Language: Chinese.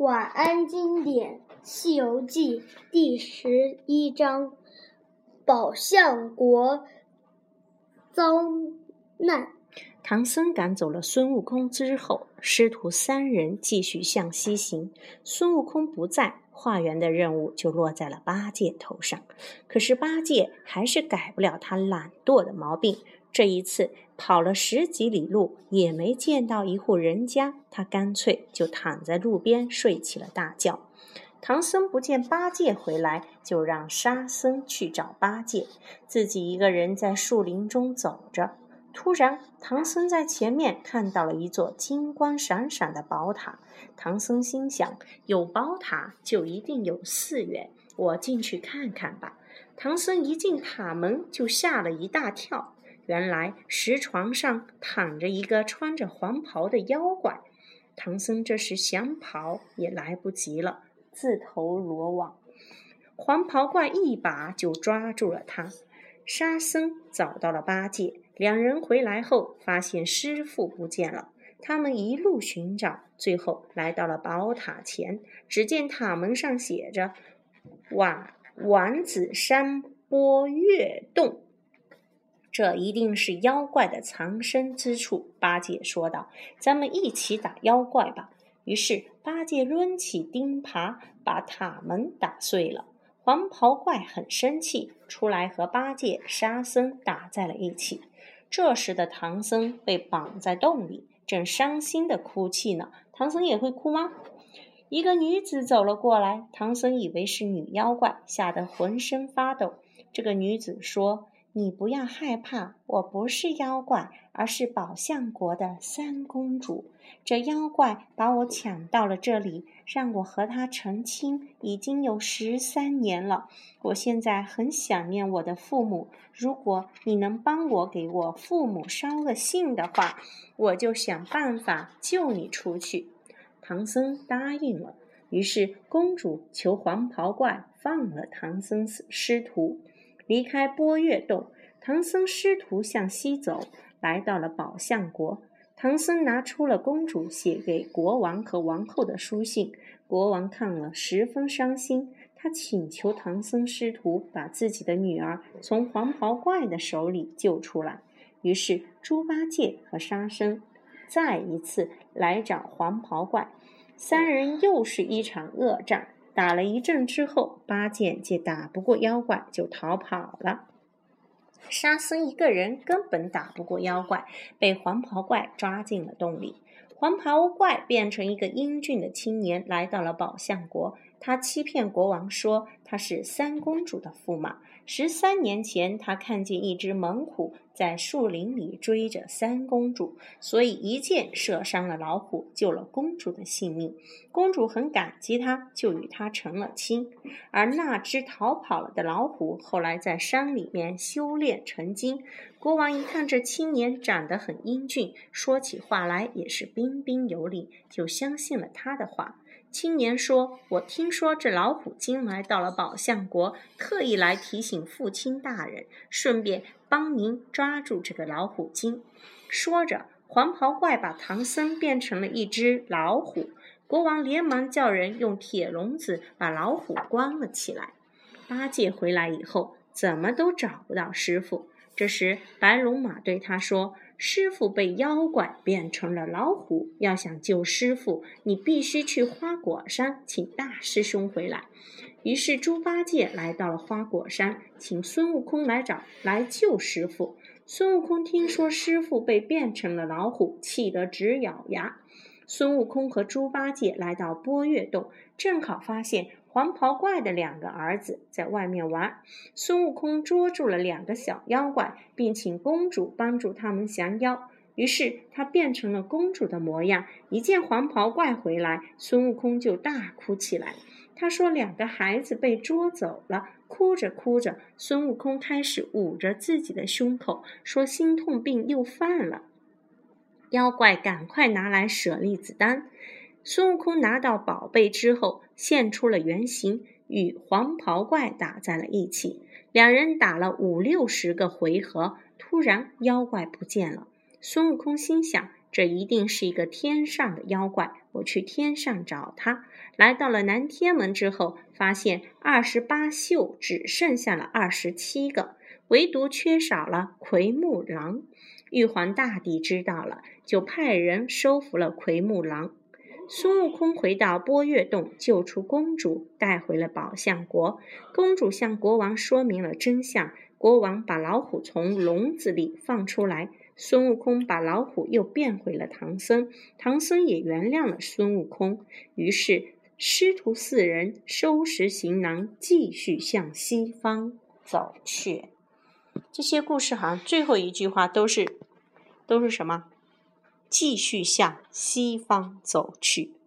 晚安经典《西游记》第十一章：宝象国遭难。唐僧赶走了孙悟空之后，师徒三人继续向西行。孙悟空不在，化缘的任务就落在了八戒头上。可是八戒还是改不了他懒惰的毛病。这一次跑了十几里路，也没见到一户人家，他干脆就躺在路边睡起了大觉。唐僧不见八戒回来，就让沙僧去找八戒，自己一个人在树林中走着。突然，唐僧在前面看到了一座金光闪闪的宝塔。唐僧心想：有宝塔就一定有寺院，我进去看看吧。唐僧一进塔门，就吓了一大跳。原来石床上躺着一个穿着黄袍的妖怪，唐僧这时想跑也来不及了，自投罗网。黄袍怪一把就抓住了他。沙僧找到了八戒，两人回来后发现师傅不见了。他们一路寻找，最后来到了宝塔前，只见塔门上写着“丸丸子山波月洞”。这一定是妖怪的藏身之处，八戒说道：“咱们一起打妖怪吧。”于是八戒抡起钉耙，把塔门打碎了。黄袍怪很生气，出来和八戒、沙僧打在了一起。这时的唐僧被绑在洞里，正伤心的哭泣呢。唐僧也会哭吗？一个女子走了过来，唐僧以为是女妖怪，吓得浑身发抖。这个女子说。你不要害怕，我不是妖怪，而是宝象国的三公主。这妖怪把我抢到了这里，让我和他成亲，已经有十三年了。我现在很想念我的父母，如果你能帮我给我父母捎个信的话，我就想办法救你出去。唐僧答应了，于是公主求黄袍怪放了唐僧师徒。离开波月洞，唐僧师徒向西走，来到了宝象国。唐僧拿出了公主写给国王和王后的书信，国王看了十分伤心，他请求唐僧师徒把自己的女儿从黄袍怪的手里救出来。于是猪八戒和沙僧再一次来找黄袍怪，三人又是一场恶战。打了一阵之后，八戒见打不过妖怪，就逃跑了。沙僧一个人根本打不过妖怪，被黄袍怪抓进了洞里。黄袍怪变成一个英俊的青年，来到了宝象国。他欺骗国王说他是三公主的驸马。十三年前，他看见一只猛虎在树林里追着三公主，所以一箭射伤了老虎，救了公主的性命。公主很感激他，就与他成了亲。而那只逃跑了的老虎，后来在山里面修炼成精。国王一看这青年长得很英俊，说起话来也是彬彬有礼，就相信了他的话。青年说：“我听说这老虎精来到了宝象国，特意来提醒父亲大人，顺便帮您抓住这个老虎精。”说着，黄袍怪把唐僧变成了一只老虎。国王连忙叫人用铁笼子把老虎关了起来。八戒回来以后，怎么都找不到师傅。这时，白龙马对他说。师傅被妖怪变成了老虎，要想救师傅，你必须去花果山请大师兄回来。于是猪八戒来到了花果山，请孙悟空来找来救师傅。孙悟空听说师傅被变成了老虎，气得直咬牙。孙悟空和猪八戒来到波月洞，正好发现。黄袍怪的两个儿子在外面玩，孙悟空捉住了两个小妖怪，并请公主帮助他们降妖。于是他变成了公主的模样。一见黄袍怪回来，孙悟空就大哭起来。他说：“两个孩子被捉走了。”哭着哭着，孙悟空开始捂着自己的胸口，说：“心痛病又犯了。”妖怪赶快拿来舍利子丹。孙悟空拿到宝贝之后，现出了原形，与黄袍怪打在了一起。两人打了五六十个回合，突然妖怪不见了。孙悟空心想：这一定是一个天上的妖怪，我去天上找他。来到了南天门之后，发现二十八宿只剩下了二十七个，唯独缺少了奎木狼。玉皇大帝知道了，就派人收服了奎木狼。孙悟空回到波月洞，救出公主，带回了宝象国。公主向国王说明了真相，国王把老虎从笼子里放出来。孙悟空把老虎又变回了唐僧，唐僧也原谅了孙悟空。于是。师徒四人收拾行囊，继续向西方走去。这些故事好像最后一句话都是，都是什么？继续向西方走去。